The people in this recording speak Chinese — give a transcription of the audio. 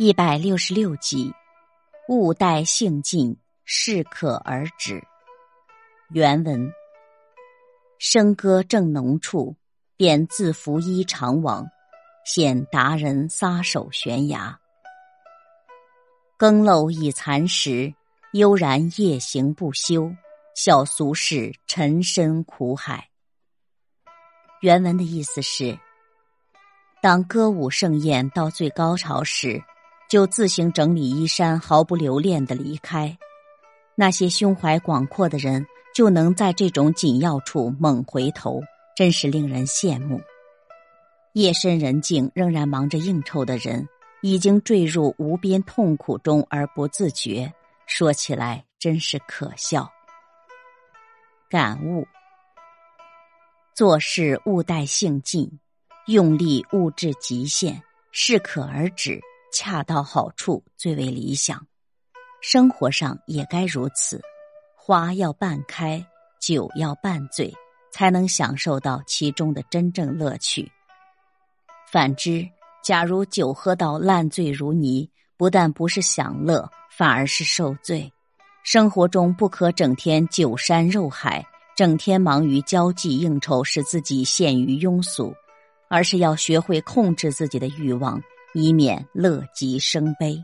一百六十六集，物待兴尽，适可而止。原文：笙歌正浓处，便自拂衣长往，现达人撒手悬崖。更漏已残时，悠然夜行不休，笑俗世沉深苦海。原文的意思是：当歌舞盛宴到最高潮时。就自行整理衣衫，毫不留恋的离开。那些胸怀广阔的人，就能在这种紧要处猛回头，真是令人羡慕。夜深人静，仍然忙着应酬的人，已经坠入无边痛苦中而不自觉。说起来真是可笑。感悟：做事勿待性尽，用力勿至极限，适可而止。恰到好处最为理想，生活上也该如此。花要半开，酒要半醉，才能享受到其中的真正乐趣。反之，假如酒喝到烂醉如泥，不但不是享乐，反而是受罪。生活中不可整天酒山肉海，整天忙于交际应酬，使自己陷于庸俗，而是要学会控制自己的欲望。以免乐极生悲。